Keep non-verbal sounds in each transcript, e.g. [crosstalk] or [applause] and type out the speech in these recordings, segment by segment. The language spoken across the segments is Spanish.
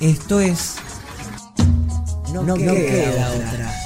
Esto es. No, No queda, queda otra.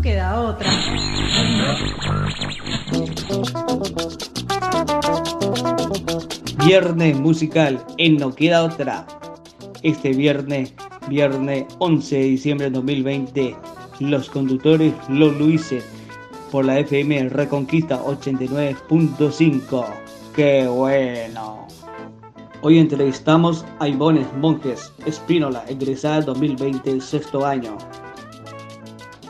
Queda otra. Viernes musical en No Queda Otra. Este viernes, viernes 11 de diciembre de 2020, los conductores Los Luises por la FM Reconquista 89.5. ¡Qué bueno! Hoy entrevistamos a Ivonne Monjes Espínola, egresada 2020, sexto año.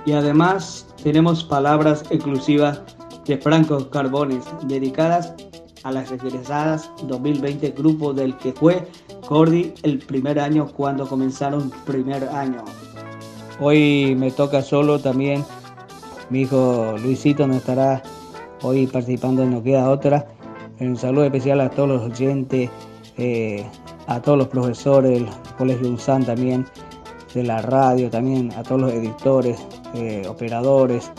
Y además tenemos palabras exclusivas de Franco Carbones dedicadas a las egresadas 2020 grupo del que fue Cordy el primer año cuando comenzaron primer año. Hoy me toca solo también. Mi hijo Luisito no estará hoy participando en No Queda Otra. Un saludo especial a todos los oyentes, eh, a todos los profesores del Colegio UNSAN también, de la radio también, a todos los editores, eh, operadores.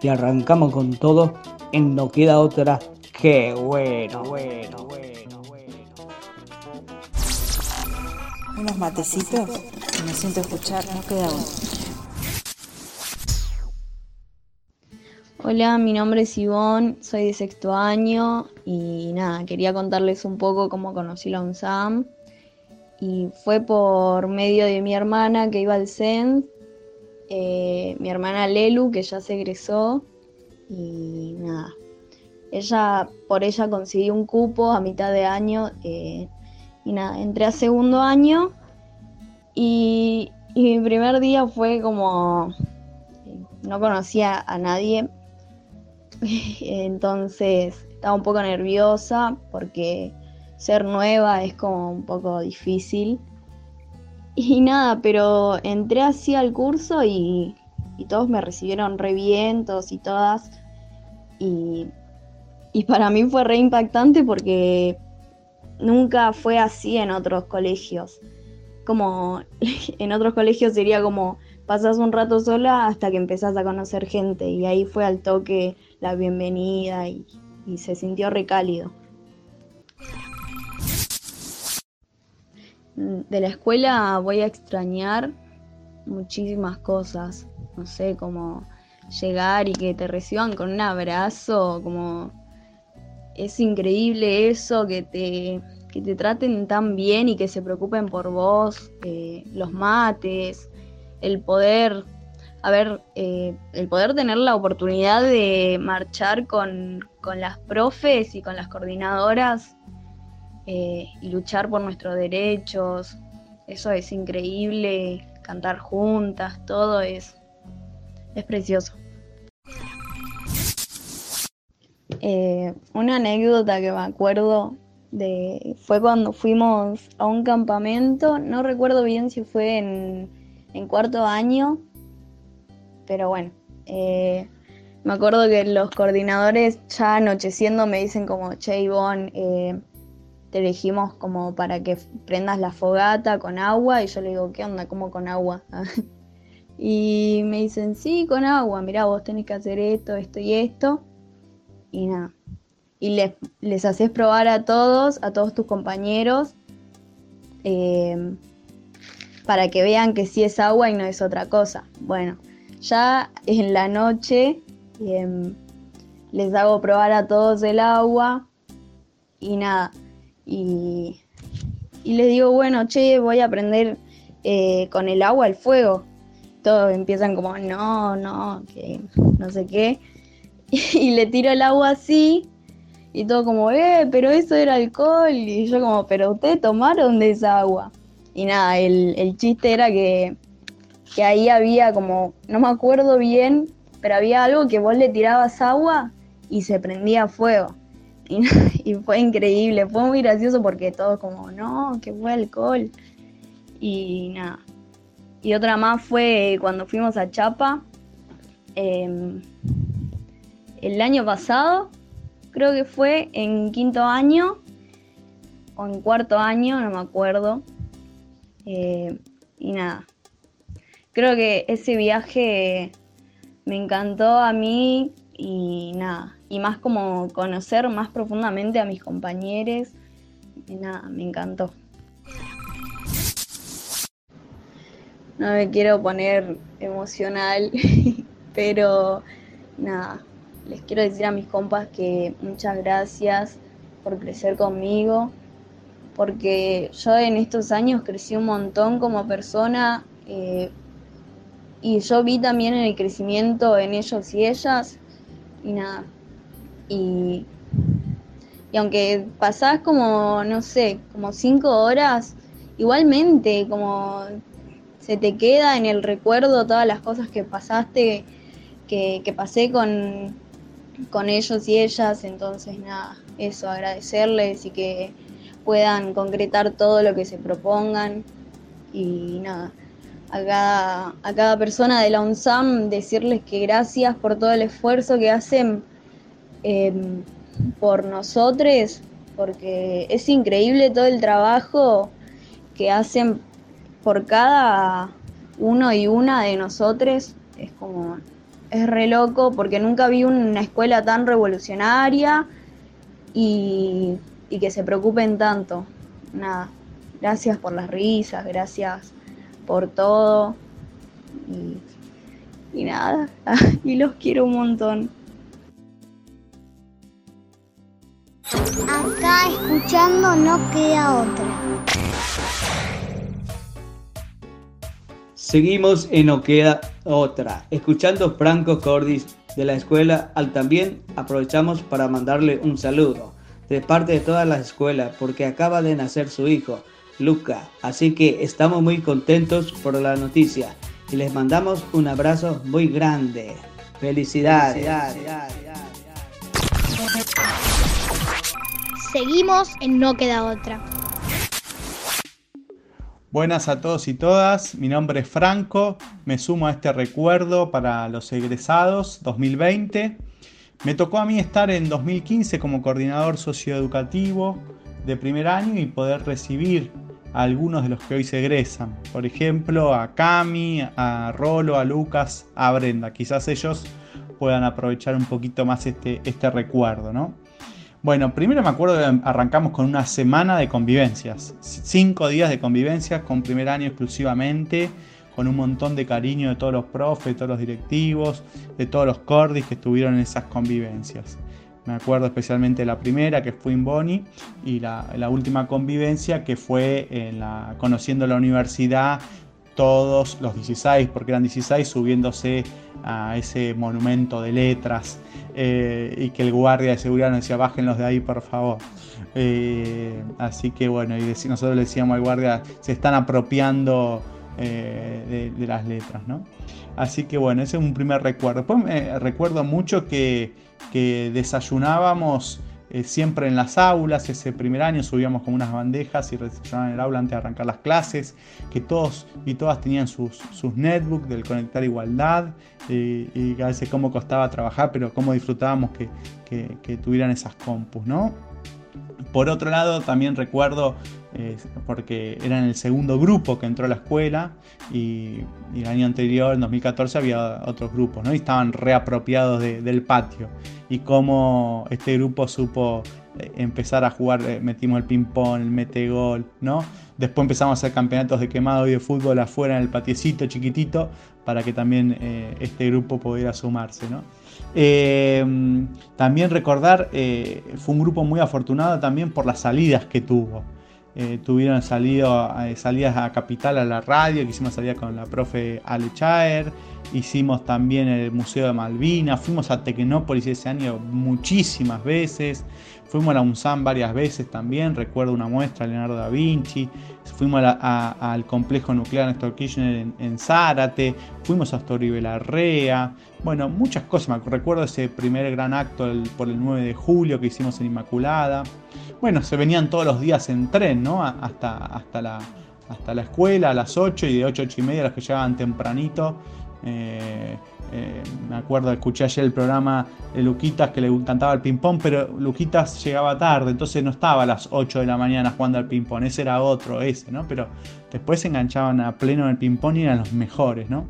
Y arrancamos con todo en No Queda Otra. ¡Qué bueno, bueno, bueno, bueno! Unos matecitos que me siento escuchar, no queda otra. Hola, mi nombre es Ivonne, soy de sexto año y nada, quería contarles un poco cómo conocí la UNSAM. Y fue por medio de mi hermana que iba al CEN, eh, mi hermana Lelu, que ya se egresó, y nada. Ella, por ella conseguí un cupo a mitad de año, eh, y nada, entré a segundo año y, mi primer día fue como, eh, no conocía a nadie, [laughs] entonces estaba un poco nerviosa porque ser nueva es como un poco difícil. Y nada, pero entré así al curso y, y todos me recibieron re bien, todos y todas. Y, y para mí fue re impactante porque nunca fue así en otros colegios. Como [laughs] en otros colegios sería como pasas un rato sola hasta que empezás a conocer gente y ahí fue al toque la bienvenida y, y se sintió recálido. De la escuela voy a extrañar muchísimas cosas, no sé, como llegar y que te reciban con un abrazo, como es increíble eso, que te, que te traten tan bien y que se preocupen por vos, eh, los mates, el poder, a ver, eh, el poder tener la oportunidad de marchar con, con las profes y con las coordinadoras eh, y luchar por nuestros derechos, eso es increíble, cantar juntas, todo es, es precioso. Eh, una anécdota que me acuerdo de fue cuando fuimos a un campamento, no recuerdo bien si fue en, en cuarto año, pero bueno, eh, me acuerdo que los coordinadores ya anocheciendo me dicen como, che Ivonne, te elegimos como para que prendas la fogata con agua y yo le digo, ¿qué onda? ¿Cómo con agua? [laughs] y me dicen, sí, con agua, mirá, vos tenés que hacer esto, esto y esto. Y nada. y les, les haces probar a todos, a todos tus compañeros, eh, para que vean que sí es agua y no es otra cosa. Bueno, ya en la noche em, les hago probar a todos el agua y nada. Y, y les digo, bueno, che, voy a prender eh, con el agua el fuego. Todos empiezan como, no, no, que no sé qué. [laughs] Y le tiro el agua así y todo como, eh, pero eso era alcohol. Y yo como, pero ustedes tomaron de esa agua. Y nada, el, el chiste era que, que ahí había como, no me acuerdo bien, pero había algo que vos le tirabas agua y se prendía fuego. [laughs] Y, fue increíble, fue muy gracioso porque todos como, no, que fue alcohol. Y nada. Y otra más fue cuando fuimos a Chapa. Eh, el año pasado, creo que fue en quinto año o en cuarto año, no me acuerdo. Eh, y nada, creo que ese viaje me encantó a mí y nada, y más como conocer más profundamente a mis compañeros. Nada, me encantó. No me quiero poner emocional, [laughs] pero nada, les quiero decir a mis compas que muchas gracias por crecer conmigo, porque yo en estos años crecí un montón como persona eh, y yo vi también el crecimiento en ellos y ellas y nada. Y, y aunque pasás como, no sé, como cinco horas, igualmente como se te queda en el recuerdo todas las cosas que pasaste, que, que pasé con, con ellos y ellas, entonces nada, eso, agradecerles y que puedan concretar todo lo que se propongan y nada, a cada, a cada persona de la UNSAM decirles que gracias por todo el esfuerzo que hacen eh, por nosotros, porque es increíble todo el trabajo que hacen por cada uno y una de nosotros, es como es re loco porque nunca vi una escuela tan revolucionaria y, y, que se preocupen tanto. Nada, gracias por las risas, gracias por todo. Y, y nada, [laughs] y los quiero un montón. Acá escuchando no queda otra. Seguimos en No Queda Otra, escuchando Franco Cordis de la escuela al también aprovechamos para mandarle un saludo de parte de todas las escuelas porque acaba de nacer su hijo, Luca, así que estamos muy contentos por la noticia y les mandamos un abrazo muy grande. Felicidades. Seguimos en No Queda Otra. Buenas a todos y todas, mi nombre es Franco, me sumo a este recuerdo para los egresados 2020. Me tocó a mí estar en 2015 como coordinador socioeducativo de primer año y poder recibir algunos de los que hoy se egresan. Por ejemplo, a Cami, a Rolo, a Lucas, a Brenda. Quizás ellos puedan aprovechar un poquito más este, este recuerdo, ¿no? Bueno, primero me acuerdo que arrancamos con una semana de convivencias, cinco días de convivencias con primer año exclusivamente, con un montón de cariño de todos los profes, de todos los directivos, de todos los cordis que estuvieron en esas convivencias. Me acuerdo especialmente la primera, que fue en Boni, y la, la última convivencia, que fue en la, conociendo la universidad, todos los 16, porque eran 16, subiéndose a ese monumento de letras eh, y que el guardia de seguridad nos decía bájenlos de ahí por favor. Eh, así que bueno, y nosotros le decíamos al guardia, se están apropiando eh, de, de, las letras, ¿no? Así que bueno, ese es un primer recuerdo. Después me recuerdo mucho que, que desayunábamos eh, siempre en las aulas. Ese primer año subíamos como unas bandejas y desayunaban en el aula antes de arrancar las clases. Que todos y todas tenían sus, sus netbooks del Conectar Igualdad. Eh, y a veces cómo costaba trabajar, pero cómo disfrutábamos que, que, que tuvieran esas compus, ¿no? Por otro lado, también recuerdo, eh, porque era en el segundo grupo que entró a la escuela y, y, el año anterior, en 2014, había otros grupos, ¿no? Y estaban reapropiados de, del patio. y cómo este grupo supo eh, empezar a jugar, eh, metimos el ping-pong, el mete-gol, ¿no? Después empezamos a hacer campeonatos de quemado y de fútbol afuera en el patiecito chiquitito para que también eh, este grupo pudiera sumarse, ¿no? también recordar, fue un grupo muy afortunado también por las salidas que tuvo. Tuvieron salido, salidas a Capital a la radio, que hicimos salida con la profe Ale Chaer, hicimos también el Museo de Malvinas, fuimos a Tecnópolis ese año muchísimas veces, Fuimos a la UNSAM varias veces también, recuerdo una muestra, Leonardo da Vinci, fuimos al complejo nuclear Néstor Kirchner en, Zárate, fuimos a Astoribe Larrea, bueno, muchas cosas, recuerdo ese primer gran acto por el 9 de julio que hicimos en Inmaculada. Bueno, se venían todos los días en tren, ¿no? Hasta, hasta, la, hasta la escuela a las 8 y de 8 8 y media los que llegaban tempranito. Eh, eh, me acuerdo, escuché ayer el programa de Luquitas que le encantaba el ping-pong, pero Luquitas llegaba tarde, entonces no estaba a las 8 de la mañana jugando al ping-pong, ese era otro, ese, ¿no? Pero después se enganchaban a pleno en el ping-pong y eran los mejores, ¿no?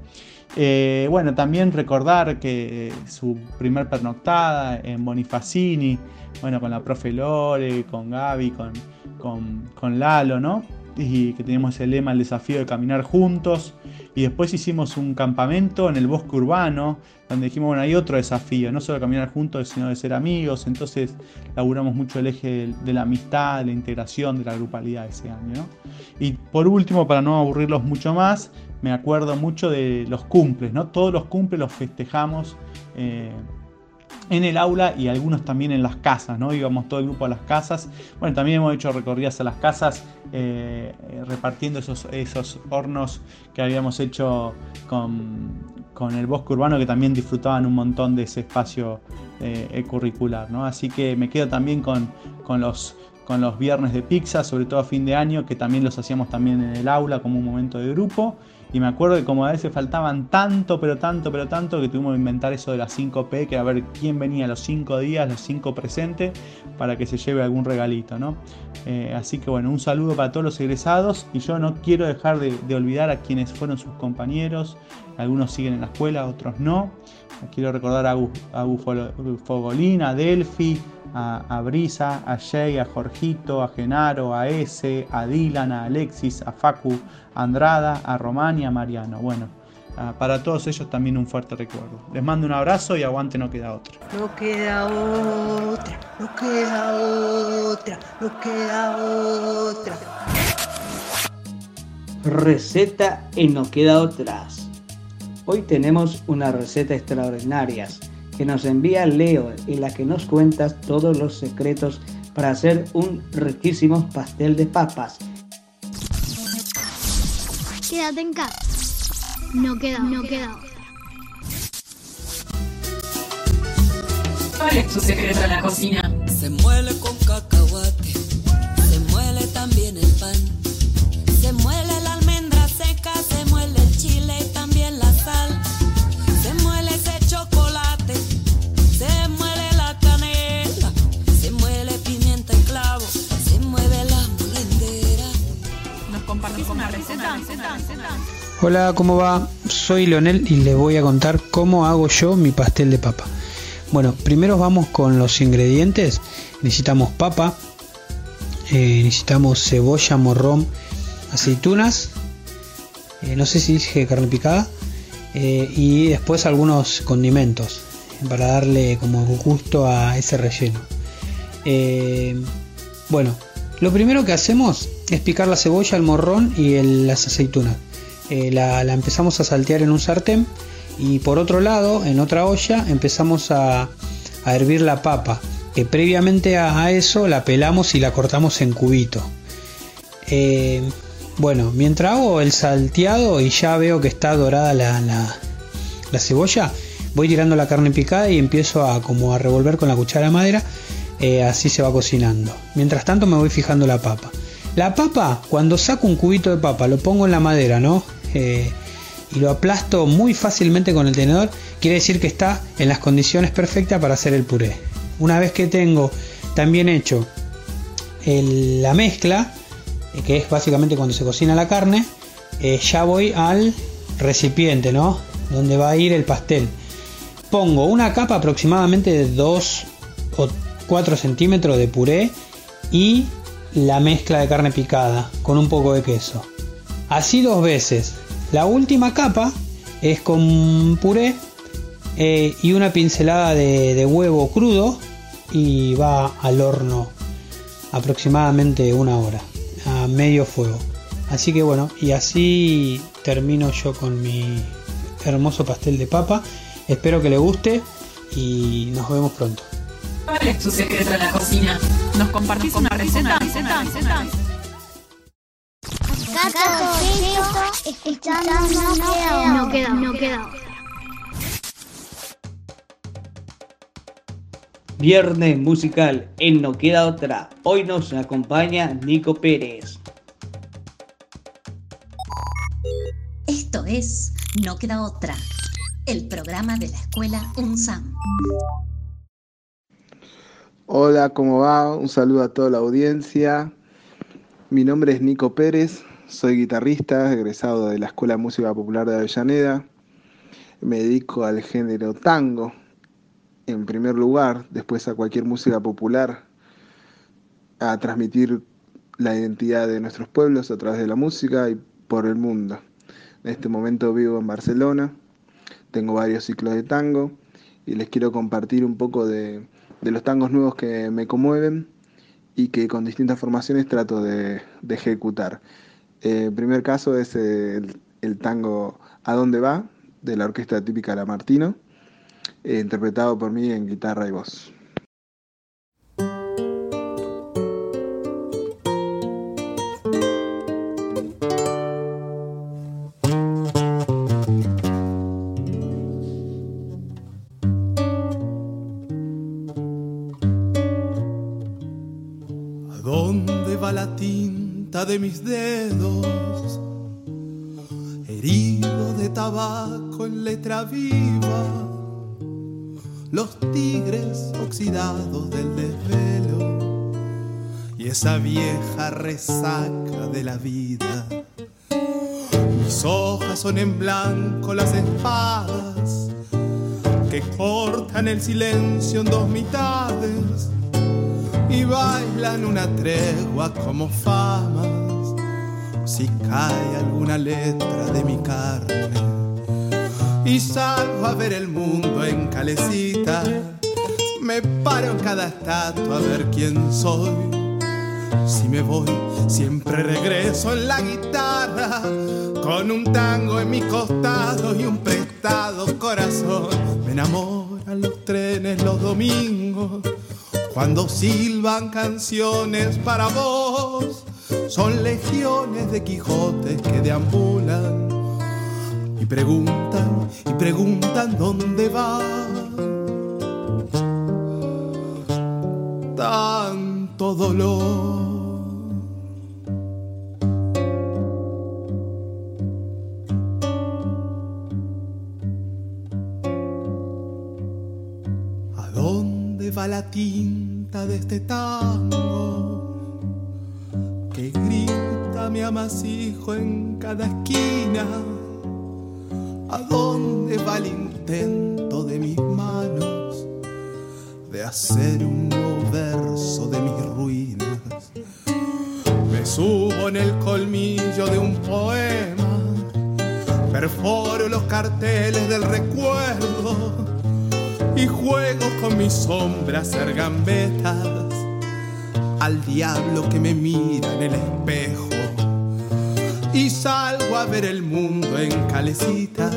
Eh, bueno, también recordar que su primer pernoctada en Bonifacini, bueno, con la profe Lore, con Gaby, con, con, con Lalo, ¿no? Y que teníamos el lema, el desafío de caminar juntos. Y después hicimos un campamento en el bosque urbano, donde dijimos, bueno, hay otro desafío, no solo caminar juntos, sino de ser amigos. Entonces laburamos mucho el eje de la amistad, de la integración, de la grupalidad ese año. Y por último, para no aburrirlos mucho más, me acuerdo mucho de los cumples, ¿no? Todos los cumples los festejamos. Eh, en el aula y algunos también en las casas, ¿no? Íbamos todo el grupo a las casas. Bueno, también hemos hecho recorridas a las casas eh, repartiendo esos, esos hornos que habíamos hecho con, el bosque urbano que también disfrutaban un montón de ese espacio eh, curricular, ¿no? Así que me quedo también con, con los con los viernes de pizza, sobre todo a fin de año, que también los hacíamos también en el aula como un momento de grupo. Y me acuerdo que como a veces faltaban tanto, pero tanto, pero tanto, que tuvimos que inventar eso de las 5P, que a ver quién venía los 5 días, los 5 presentes, para que se lleve algún regalito, ¿no? Eh, así que bueno, un saludo para todos los egresados y yo no quiero dejar de, olvidar a quienes fueron sus compañeros, algunos siguen en la escuela, otros no. Quiero recordar a, a Fogolín, a Delphi, a, Brisa, a Jay, a Jorgito, a Genaro, a Ese, a Dylan, a Alexis, a Facu, a Andrada, a Romani, a Mariano. Bueno, ah, para todos ellos también un fuerte recuerdo. Les mando un abrazo y aguante, no queda otra. No queda otra, no queda otra, no queda otra. Receta en No queda otras. Hoy tenemos una receta extraordinaria que nos envía Leo, en la que nos cuentas todos los secretos para hacer un riquísimo pastel de papas. Quédate en casa. No queda, no queda ¿Cuál es tu secreto en la cocina? Se muele con cacahuate, Hola, ¿cómo va? Soy Leonel y les voy a contar cómo hago yo mi pastel de papa. Bueno, primero vamos con los ingredientes. Necesitamos papa, eh, necesitamos cebolla, morrón, aceitunas, eh, no sé si dije carne picada, eh, y después algunos condimentos para darle como gusto a ese relleno. bueno, lo primero que hacemos es picar la cebolla, el morrón y las aceitunas. Eh, la, empezamos a saltear en un sartén y por otro lado, en otra olla, empezamos a, hervir la papa, que previamente a, eso la pelamos y la cortamos en cubito. Eh, bueno, mientras hago el salteado y ya veo que está dorada la, cebolla, voy tirando la carne picada y empiezo a como a revolver con la cuchara de madera, eh, así se va cocinando. Mientras tanto me voy fijando la papa. La papa, cuando saco un cubito de papa, lo pongo en la madera, ¿no? Eh, y lo aplasto muy fácilmente con el tenedor, quiere decir que está en las condiciones perfectas para hacer el puré. Una vez que tengo también hecho la mezcla, eh, que es básicamente cuando se cocina la carne, eh, ya voy al recipiente, ¿no? Donde va a ir el pastel. pongo una capa aproximadamente de 2 o 4 centímetros de puré y la mezcla de carne picada con un poco de queso. Así dos veces. La última capa es con puré eh, y una pincelada de, huevo crudo y va al horno aproximadamente una hora a medio fuego. Así que bueno, y así termino yo con mi hermoso pastel de papa. Espero que le guste y nos vemos pronto. Gato escuchando No queda, no queda. Viernes musical en No Queda Otra. Hoy nos acompaña Nico Pérez. Esto es No Queda Otra, el programa de la escuela UNSAM. Hola, ¿cómo va? Un saludo a toda la audiencia. Mi nombre es Nico Pérez, soy guitarrista, egresado de la Escuela de Música Popular de Avellaneda. Me dedico al género tango, en primer lugar, después a cualquier música popular, a transmitir la identidad de nuestros pueblos a través de la música y por el mundo. En este momento vivo en Barcelona, tengo varios ciclos de tango y les quiero compartir un poco de, de los tangos nuevos que me conmueven y que con distintas formaciones trato de, ejecutar. Eh, el primer caso es el, el, tango ¿A dónde va? de la orquesta típica La Martino, eh, interpretado por mí en guitarra y voz. De mis dedos, herido de tabaco en letra viva, los tigres oxidados del desvelo y esa vieja resaca de la vida. Mis hojas son en blanco las espadas que cortan el silencio en dos mitades y bailan una tregua como famas si cae alguna letra de mi carne. Y salgo a ver el mundo en calecita. Me paro en cada estatua a ver quién soy. Si me voy siempre regreso en la guitarra con un tango en mi costado y un prestado corazón. Me enamoran los trenes los domingos cuando silban canciones para vos, son legiones de Quijotes que deambulan y preguntan y preguntan dónde va. Tanto dolor. ¿A dónde va la tinta de este tango mi amasijo en cada esquina? ¿A dónde va el intento de mis manos de hacer un nuevo verso de mis ruinas? Me subo en el colmillo de un poema, perforo los carteles del recuerdo y juego con mis sombras ser gambetas al diablo que me mira en el espejo a ver el mundo en calecita.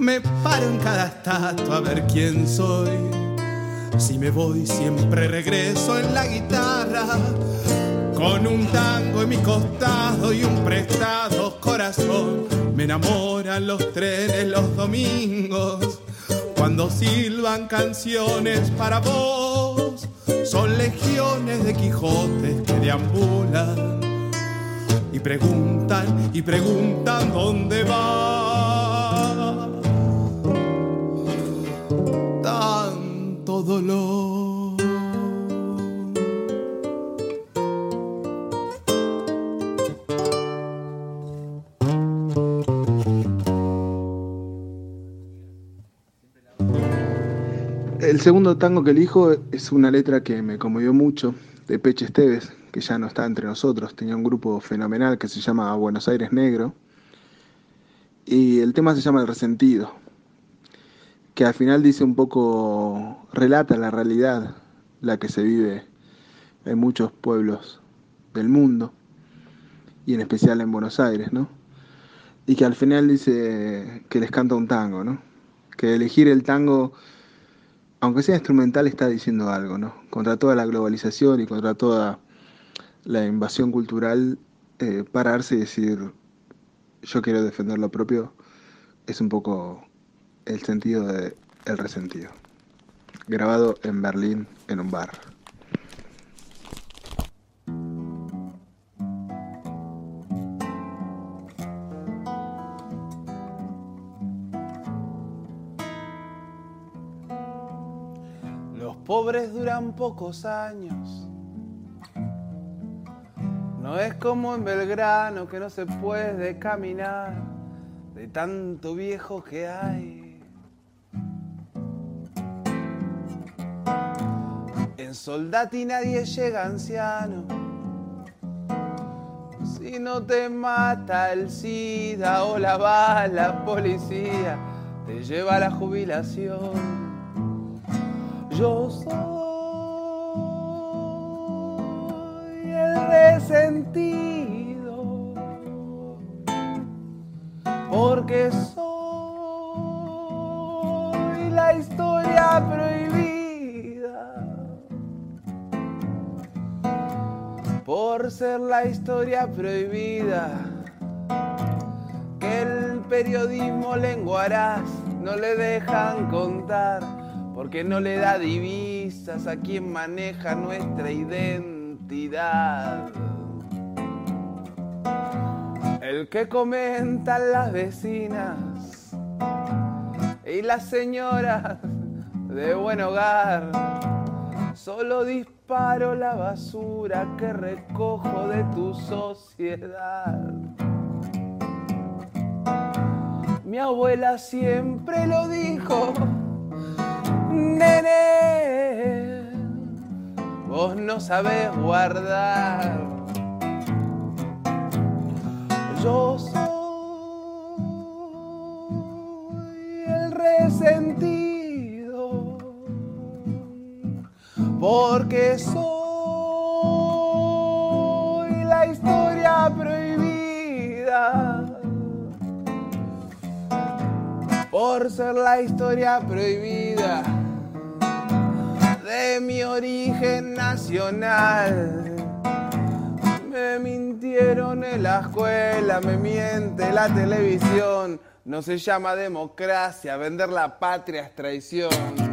Me paro en cada estatua a ver quién soy. Si me voy siempre regreso en la guitarra. Con un tango en mi costado y un prestado corazón. Me enamoran los trenes los domingos. Cuando silban canciones para vos, son legiones de Quijotes que deambulan y preguntan y preguntan dónde va. Tanto dolor. El segundo tango que elijo es una letra que me conmovió mucho, de Peche Esteves, que ya no está entre nosotros, tenía un grupo fenomenal que se llama Buenos Aires Negro, y el tema se llama El Resentido, que al final dice un poco, relata la realidad, la que se vive en muchos pueblos del mundo, y en especial en Buenos Aires, ¿no? Y que al final dice que les canta un tango, ¿no? Que elegir el tango aunque sea instrumental, está diciendo algo, ¿no? Contra toda la globalización y contra toda la invasión cultural, eh, pararse y decir, yo quiero defender lo propio, es un poco el sentido de El Resentido. Grabado en Berlín en un bar. Pobres duran pocos años. No es como en Belgrano que no se puede caminar de tanto viejo que hay. En Soldati nadie llega anciano. Si no te mata el SIDA o la bala policía, te lleva a la jubilación. Yo soy el resentido porque soy la historia prohibida. Por ser la historia prohibida que el periodismo lenguaraz no le dejan contar porque no le da divisas a quien maneja nuestra identidad. El que comentan las vecinas y las señoras de buen hogar, solo disparo la basura que recojo de tu sociedad. Mi abuela siempre lo dijo nene, vos no sabés guardar. Yo soy el resentido, porque soy la historia prohibida. Por ser la historia prohibida de mi origen nacional. Me mintieron en la escuela, me miente la televisión. No se llama democracia, vender la patria es traición.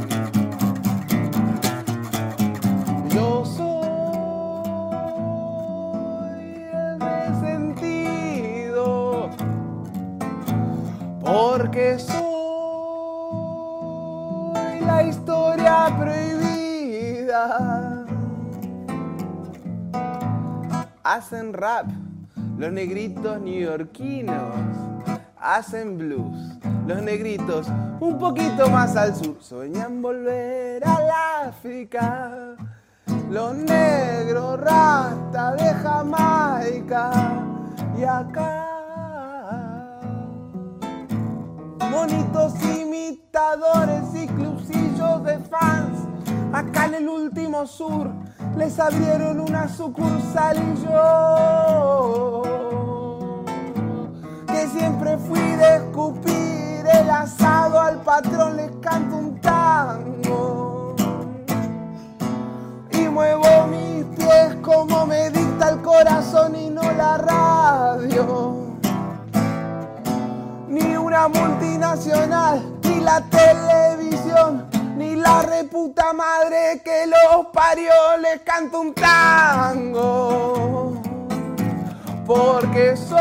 Hacen rap los negritos neoyorquinos, hacen blues los negritos un poquito más al sur, sueñan volver al África. Los negros rasta de Jamaica y acá monitos imitadores y clubsillos de fans. Acá en el último sur les abrieron una sucursal y yo, que siempre fui de escupir el asado al patrón, les canto un tango. Y muevo mis pies como me dicta el corazón y no la radio ni una multinacional, ni la televisión, la reputa madre que los parió, les canto un tango. Porque soy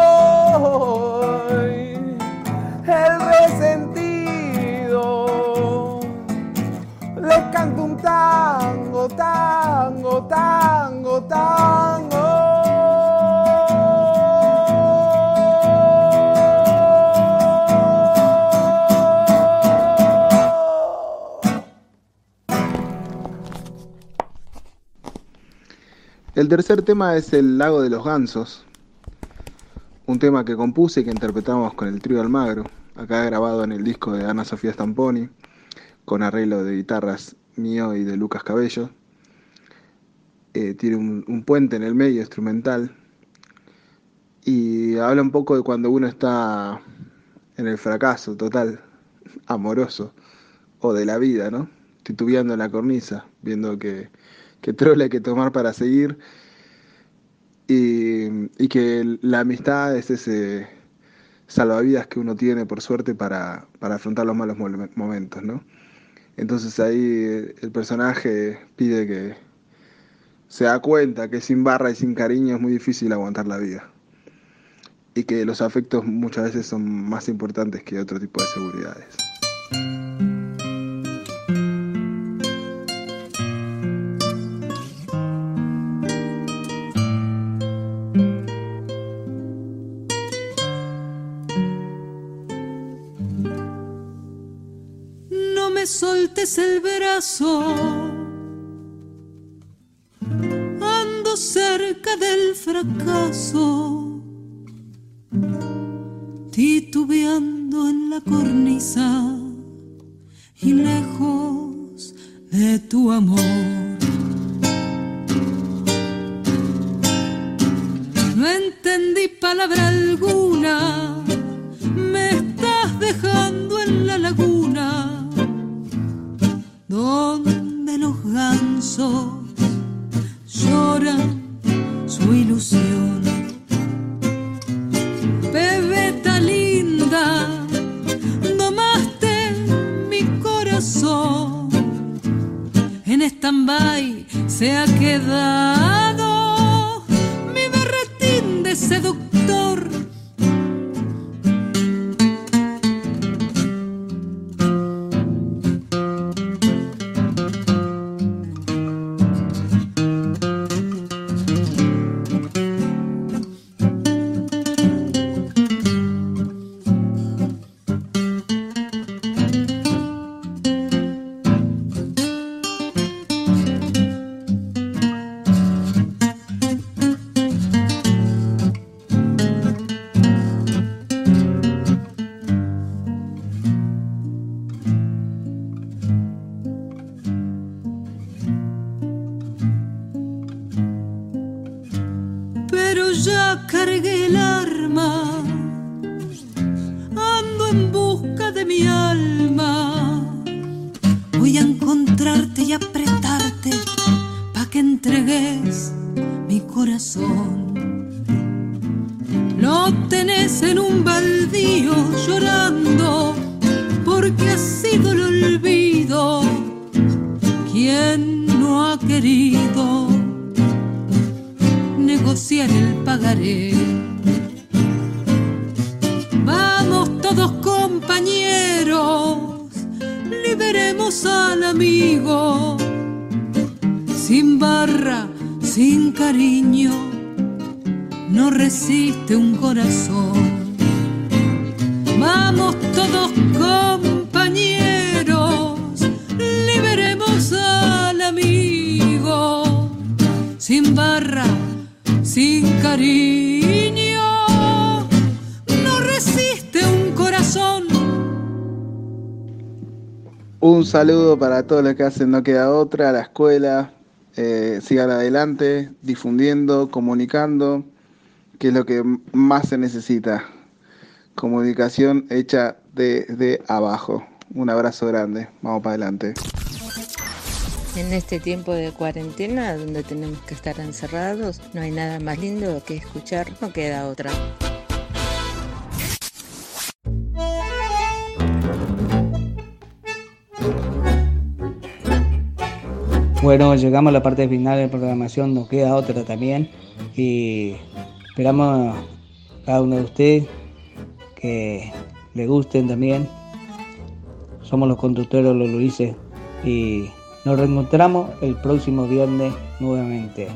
el resentido. Les canto un tango, tango, tango, tango. El tercer tema es El lago de los gansos, un tema que compuse y que interpretamos con el trío Almagro, acá grabado en el disco de Ana Sofía Stamponi, con arreglo de guitarras mío y de Lucas Cabello. Eh, tiene un, puente en el medio instrumental y habla un poco de cuando uno está en el fracaso total, [laughs] amoroso, o de la vida, ¿no? Titubeando en la cornisa, viendo que, que trole hay que tomar para seguir y, y que la amistad es ese salvavidas que uno tiene por suerte para, para afrontar los malos momentos, ¿no? Entonces ahí el personaje pide que se da cuenta que sin barra y sin cariño es muy difícil aguantar la vida y que los afectos muchas veces son más importantes que otro tipo de seguridades. Soltes el brazo. Ando cerca del fracaso, titubeando en la cornisa y lejos de tu amor. No entendí palabra alguna, donde los gansos lloran Vamos todos compañeros, liberemos al amigo. Sin barra, sin cariño, no resiste un corazón. Un saludo para todos los que hacen No Queda Otra, la escuela. eh, sigan adelante, difundiendo, comunicando, que es lo que más se necesita. Comunicación hecha desde abajo. Un abrazo grande. Vamos para adelante. En este tiempo de cuarentena, donde tenemos que estar encerrados, no hay nada más lindo que escuchar, no queda otra. Bueno, llegamos a la parte final de la programación, nos queda otra también y esperamos a cada uno de ustedes que le gusten también. Somos los conductores Los Luises y nos reencontramos el próximo viernes nuevamente.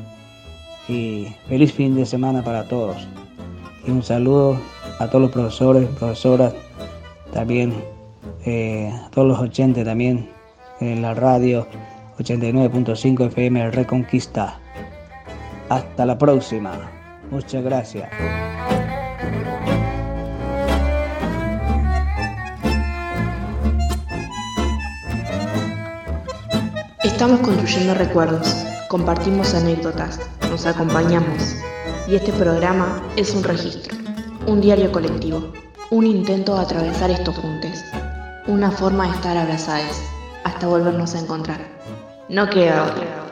Y feliz fin de semana para todos. Y un saludo a todos los profesores, profesoras, también eh, a todos los oyentes también en la radio 89.5 FM Reconquista. Hasta la próxima. Muchas gracias. Estamos construyendo recuerdos, compartimos anécdotas, nos acompañamos. Y este programa es un registro, un diario colectivo, un intento de atravesar estos juntos, una forma de estar abrazados hasta volvernos a encontrar. No queda otra.